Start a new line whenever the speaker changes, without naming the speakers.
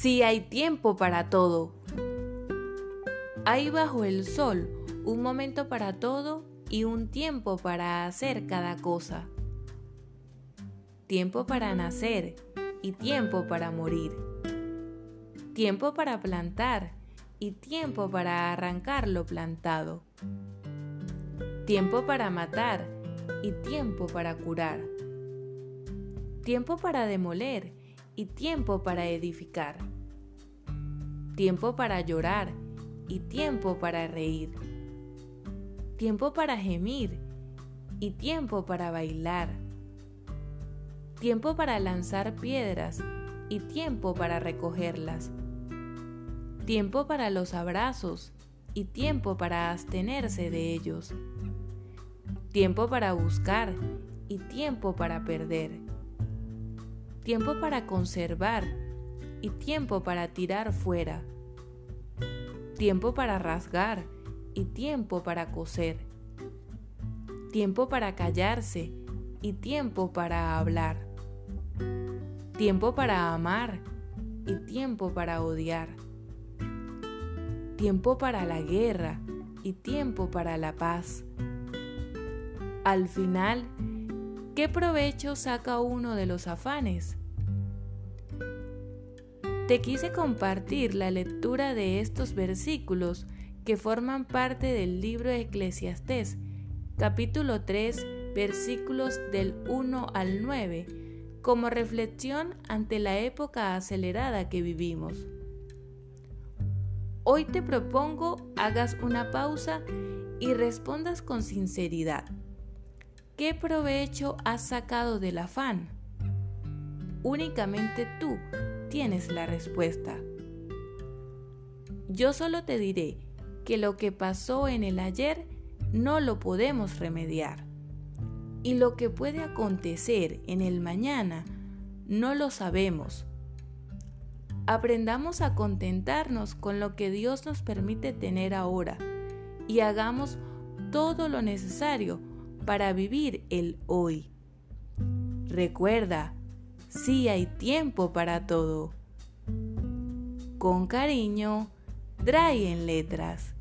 Sí hay tiempo para todo. Hay bajo el sol un momento para todo y un tiempo para hacer cada cosa. Tiempo para nacer y tiempo para morir. Tiempo para plantar y tiempo para arrancar lo plantado. Tiempo para matar y tiempo para curar. Tiempo para demoler y tiempo para edificar. Tiempo para llorar y tiempo para reír. Tiempo para gemir y tiempo para bailar. Tiempo para lanzar piedras y tiempo para recogerlas. Tiempo para los abrazos y tiempo para abstenerse de ellos. Tiempo para buscar y tiempo para perder tiempo para conservar y tiempo para tirar fuera, tiempo para rasgar y tiempo para coser, tiempo para callarse y tiempo para hablar, tiempo para amar y tiempo para odiar, tiempo para la guerra y tiempo para la paz. Al final, ¿qué provecho saca uno de los afanes? Te quise compartir la lectura de estos versículos que forman parte del libro de Eclesiastés, capítulo 3, versículos del 1 al 9, como reflexión ante la época acelerada que vivimos. Hoy te propongo hagas una pausa y respondas con sinceridad. ¿Qué provecho has sacado del afán? Únicamente tú tienes la respuesta. Yo solo te diré que lo que pasó en el ayer no lo podemos remediar. Y lo que puede acontecer en el mañana no lo sabemos. Aprendamos a contentarnos con lo que Dios nos permite tener ahora y hagamos todo lo necesario para vivir el hoy. Recuerda, sí hay tiempo para todo. Con cariño, Dry en Letras.